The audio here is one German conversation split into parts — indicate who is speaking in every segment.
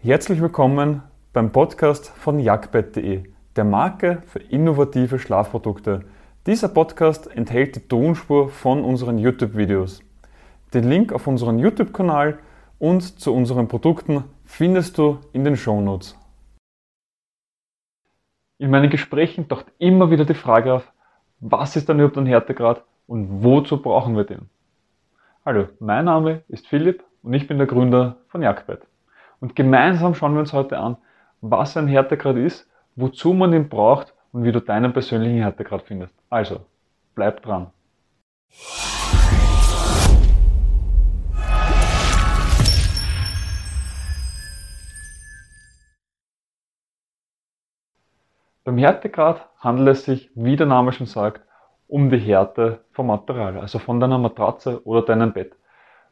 Speaker 1: Herzlich willkommen beim Podcast von jagdbett.de, der Marke für innovative Schlafprodukte. Dieser Podcast enthält die Tonspur von unseren YouTube-Videos. Den Link auf unseren YouTube-Kanal und zu unseren Produkten findest du in den Shownotes. In meinen Gesprächen taucht immer wieder die Frage auf, was ist denn überhaupt ein Härtegrad und wozu brauchen wir den? Hallo, mein Name ist Philipp und ich bin der Gründer von Jagdbett. Und gemeinsam schauen wir uns heute an, was ein Härtegrad ist, wozu man ihn braucht und wie du deinen persönlichen Härtegrad findest. Also, bleib dran. Beim Härtegrad handelt es sich, wie der Name schon sagt, um die Härte vom Material, also von deiner Matratze oder deinem Bett.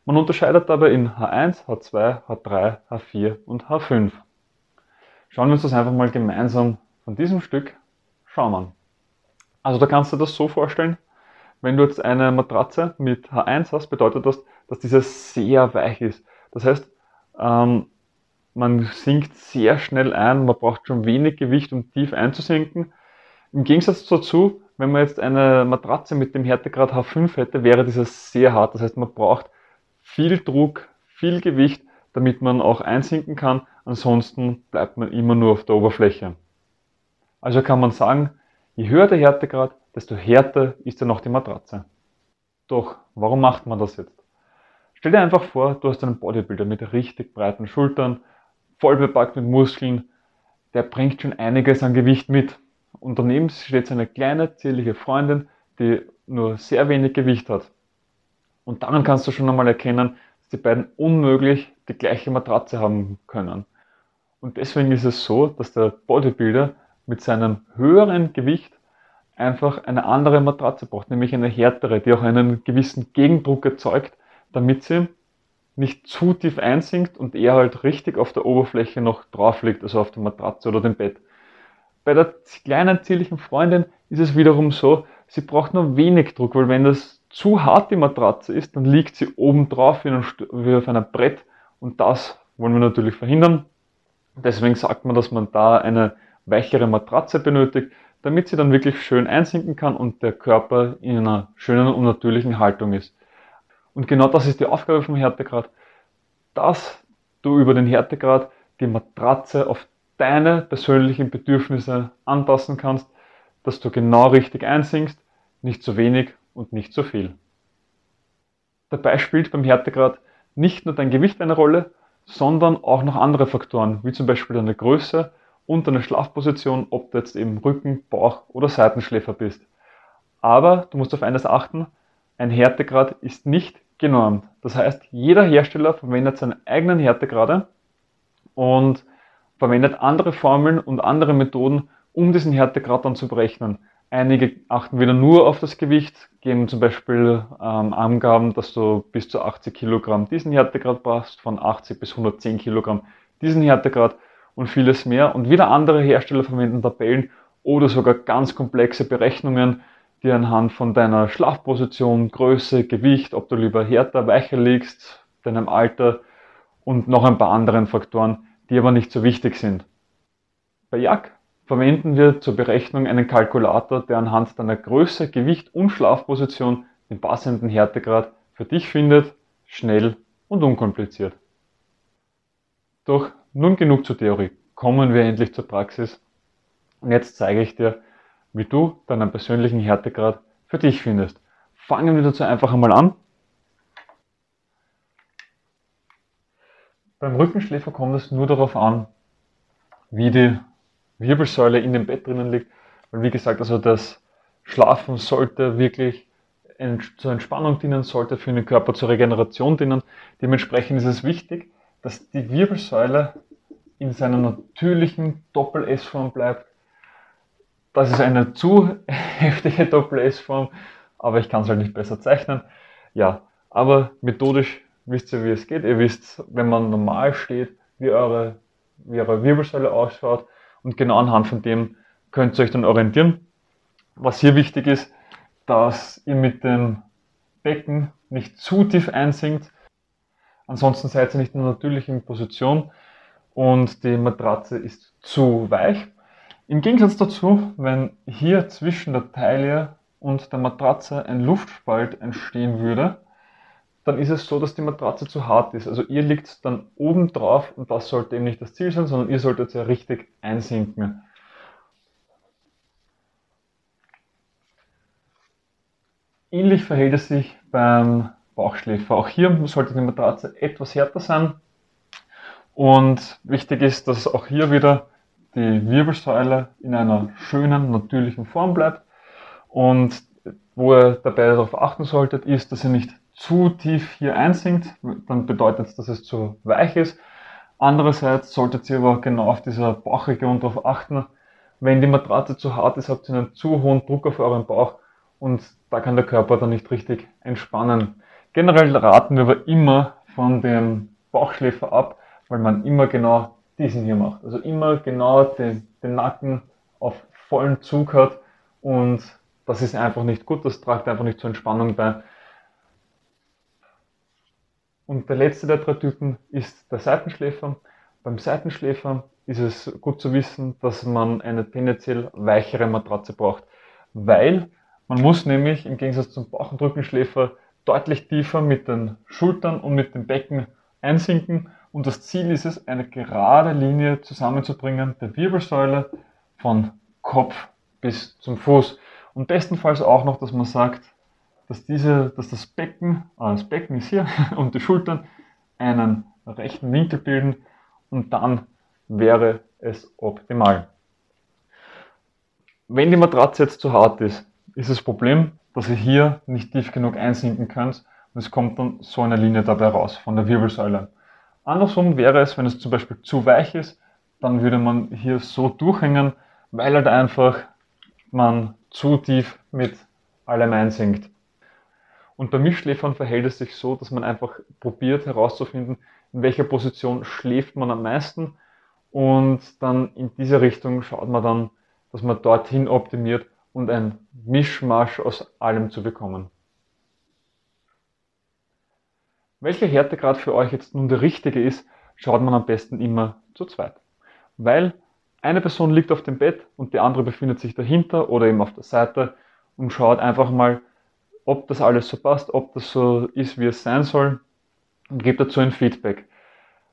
Speaker 1: Man unterscheidet dabei in H1, H2, H3, H4 und H5. Schauen wir uns das einfach mal gemeinsam von diesem Stück schauen an. Also da kannst du das so vorstellen, wenn du jetzt eine Matratze mit H1 hast, bedeutet das, dass diese sehr weich ist. Das heißt, ähm, man sinkt sehr schnell ein, man braucht schon wenig Gewicht, um tief einzusinken. Im Gegensatz dazu, wenn man jetzt eine Matratze mit dem Härtegrad H5 hätte, wäre dieses sehr hart. Das heißt, man braucht viel Druck, viel Gewicht, damit man auch einsinken kann. Ansonsten bleibt man immer nur auf der Oberfläche. Also kann man sagen, je höher der Härtegrad, desto härter ist dann auch die Matratze. Doch, warum macht man das jetzt? Stell dir einfach vor, du hast einen Bodybuilder mit richtig breiten Schultern, voll bepackt mit Muskeln, der bringt schon einiges an Gewicht mit. Und daneben steht seine kleine, zierliche Freundin, die nur sehr wenig Gewicht hat. Und daran kannst du schon einmal erkennen, dass die beiden unmöglich die gleiche Matratze haben können. Und deswegen ist es so, dass der Bodybuilder mit seinem höheren Gewicht einfach eine andere Matratze braucht, nämlich eine härtere, die auch einen gewissen Gegendruck erzeugt, damit sie nicht zu tief einsinkt und er halt richtig auf der Oberfläche noch drauf liegt, also auf der Matratze oder dem Bett. Bei der kleinen zierlichen Freundin ist es wiederum so, sie braucht nur wenig Druck, weil wenn das zu hart die Matratze ist, dann liegt sie oben drauf wie auf einem Brett und das wollen wir natürlich verhindern. Deswegen sagt man, dass man da eine weichere Matratze benötigt, damit sie dann wirklich schön einsinken kann und der Körper in einer schönen und natürlichen Haltung ist. Und genau das ist die Aufgabe vom Härtegrad, dass du über den Härtegrad die Matratze auf deine persönlichen Bedürfnisse anpassen kannst, dass du genau richtig einsinkst, nicht zu wenig und nicht zu viel. Dabei spielt beim Härtegrad nicht nur dein Gewicht eine Rolle, sondern auch noch andere Faktoren, wie zum Beispiel deine Größe und deine Schlafposition, ob du jetzt eben Rücken, Bauch oder Seitenschläfer bist. Aber du musst auf eines achten, ein Härtegrad ist nicht genormt. Das heißt, jeder Hersteller verwendet seine eigenen Härtegrade und verwendet andere Formeln und andere Methoden, um diesen Härtegrad dann zu berechnen. Einige achten wieder nur auf das Gewicht, geben zum Beispiel ähm, Angaben, dass du bis zu 80 Kilogramm diesen Härtegrad brauchst, von 80 bis 110 Kilogramm diesen Härtegrad und vieles mehr. Und wieder andere Hersteller verwenden Tabellen oder sogar ganz komplexe Berechnungen, die anhand von deiner Schlafposition, Größe, Gewicht, ob du lieber härter, weicher liegst, deinem Alter und noch ein paar anderen Faktoren, die aber nicht so wichtig sind. Bei Jak verwenden wir zur Berechnung einen Kalkulator, der anhand deiner Größe, Gewicht und Schlafposition den passenden Härtegrad für dich findet, schnell und unkompliziert. Doch nun genug zur Theorie, kommen wir endlich zur Praxis. Und jetzt zeige ich dir, wie du deinen persönlichen Härtegrad für dich findest. Fangen wir dazu einfach einmal an. Beim Rückenschläfer kommt es nur darauf an, wie die Wirbelsäule in dem Bett drinnen liegt. Weil wie gesagt, also das Schlafen sollte wirklich zur Entspannung dienen, sollte für den Körper zur Regeneration dienen. Dementsprechend ist es wichtig, dass die Wirbelsäule in seiner natürlichen Doppel-S-Form bleibt. Das ist eine zu heftige Doppel-S-Form, aber ich kann es halt nicht besser zeichnen. Ja, aber methodisch wisst ihr, wie es geht. Ihr wisst, wenn man normal steht, wie eure, wie eure Wirbelsäule ausschaut. Und genau anhand von dem könnt ihr euch dann orientieren. Was hier wichtig ist, dass ihr mit dem Becken nicht zu tief einsinkt. Ansonsten seid ihr nicht in einer natürlichen Position. und die Matratze ist zu weich. Im Gegensatz dazu, wenn hier zwischen der Taille und der Matratze ein Luftspalt entstehen würde, dann ist es so, dass die Matratze zu hart ist. Also ihr liegt dann oben drauf und das sollte eben nicht das Ziel sein, sondern ihr solltet ja richtig einsinken. Ähnlich verhält es sich beim Bauchschläfer. Auch hier sollte die Matratze etwas härter sein. Und wichtig ist, dass auch hier wieder die Wirbelsäule in einer schönen, natürlichen Form bleibt. Und wo ihr dabei darauf achten solltet, ist, dass ihr nicht zu tief hier einsinkt, dann bedeutet es, dass es zu weich ist. Andererseits solltet ihr aber genau auf dieser Bauchregion darauf achten. Wenn die Matratze zu hart ist, habt ihr einen zu hohen Druck auf euren Bauch und da kann der Körper dann nicht richtig entspannen. Generell raten wir aber immer von dem Bauchschläfer ab, weil man immer genau diesen hier macht. Also immer genau den, den Nacken auf vollen Zug hat und das ist einfach nicht gut, das tragt einfach nicht zur Entspannung bei. Und der letzte der drei Typen ist der Seitenschläfer. Beim Seitenschläfer ist es gut zu wissen, dass man eine tendenziell weichere Matratze braucht, weil man muss nämlich im Gegensatz zum Bauch- und Rückenschläfer deutlich tiefer mit den Schultern und mit dem Becken einsinken und das Ziel ist es, eine gerade Linie zusammenzubringen der Wirbelsäule von Kopf bis zum Fuß. Und bestenfalls auch noch, dass man sagt, dass, diese, dass das Becken, äh, das Becken ist hier und die Schultern einen rechten Winkel bilden und dann wäre es optimal. Wenn die Matratze jetzt zu hart ist, ist das Problem, dass ihr hier nicht tief genug einsinken könnt und es kommt dann so eine Linie dabei raus von der Wirbelsäule. Andersrum wäre es, wenn es zum Beispiel zu weich ist, dann würde man hier so durchhängen, weil halt einfach man zu tief mit allem einsinkt. Und bei Mischschläfern verhält es sich so, dass man einfach probiert herauszufinden, in welcher Position schläft man am meisten und dann in diese Richtung schaut man dann, dass man dorthin optimiert und ein Mischmasch aus allem zu bekommen. Welcher Härtegrad für euch jetzt nun der richtige ist, schaut man am besten immer zu zweit. Weil eine Person liegt auf dem Bett und die andere befindet sich dahinter oder eben auf der Seite und schaut einfach mal, ob das alles so passt, ob das so ist, wie es sein soll und gibt dazu ein Feedback.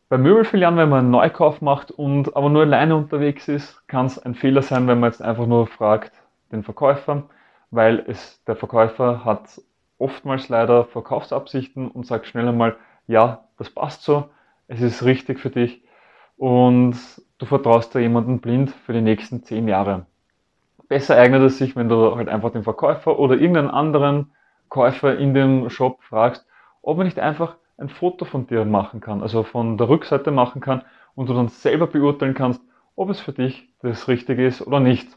Speaker 1: Bei Möbelfilialen, wenn man einen Neukauf macht und aber nur alleine unterwegs ist, kann es ein Fehler sein, wenn man jetzt einfach nur fragt den Verkäufer, weil es, der Verkäufer hat oftmals leider Verkaufsabsichten und sagt schnell einmal, ja, das passt so, es ist richtig für dich und du vertraust da jemanden blind für die nächsten zehn Jahre. Besser eignet es sich, wenn du halt einfach den Verkäufer oder irgendeinen anderen Käufer in dem Shop fragst, ob er nicht einfach ein Foto von dir machen kann, also von der Rückseite machen kann und du dann selber beurteilen kannst, ob es für dich das Richtige ist oder nicht.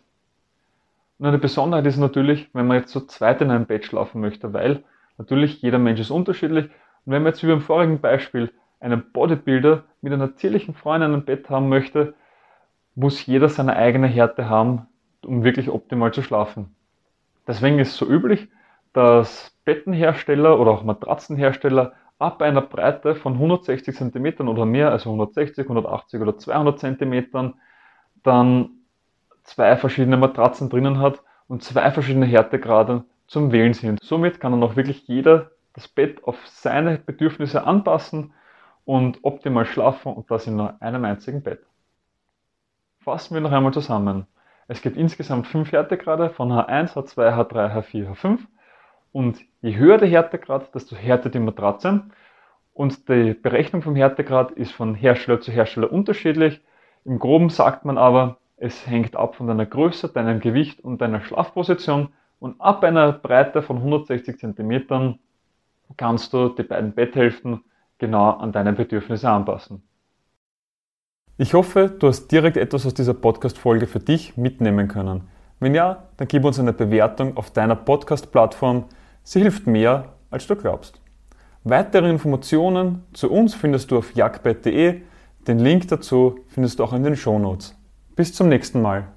Speaker 1: Und eine Besonderheit ist natürlich, wenn man jetzt zu zweit in einem Bett schlafen möchte, weil natürlich jeder Mensch ist unterschiedlich. Und wenn man jetzt wie beim vorigen Beispiel einen Bodybuilder mit einer zierlichen Frau in einem Bett haben möchte, muss jeder seine eigene Härte haben, um wirklich optimal zu schlafen. Deswegen ist es so üblich, dass Bettenhersteller oder auch Matratzenhersteller ab einer Breite von 160 cm oder mehr, also 160, 180 oder 200 cm, dann zwei verschiedene Matratzen drinnen hat und zwei verschiedene Härtegrade zum Wählen sind. Somit kann dann auch wirklich jeder das Bett auf seine Bedürfnisse anpassen und optimal schlafen und das in nur einem einzigen Bett. Fassen wir noch einmal zusammen. Es gibt insgesamt fünf Härtegrade von H1, H2, H3, H4, H5 und je höher der Härtegrad, desto härter die Matratze. Und die Berechnung vom Härtegrad ist von Hersteller zu Hersteller unterschiedlich. Im Groben sagt man aber, es hängt ab von deiner Größe, deinem Gewicht und deiner Schlafposition. Und ab einer Breite von 160 cm kannst du die beiden Betthälften genau an deine Bedürfnisse anpassen. Ich hoffe, du hast direkt etwas aus dieser Podcast-Folge für dich mitnehmen können. Wenn ja, dann gib uns eine Bewertung auf deiner Podcast-Plattform Sie hilft mehr, als du glaubst. Weitere Informationen zu uns findest du auf jagdbett.de. Den Link dazu findest du auch in den Shownotes. Bis zum nächsten Mal.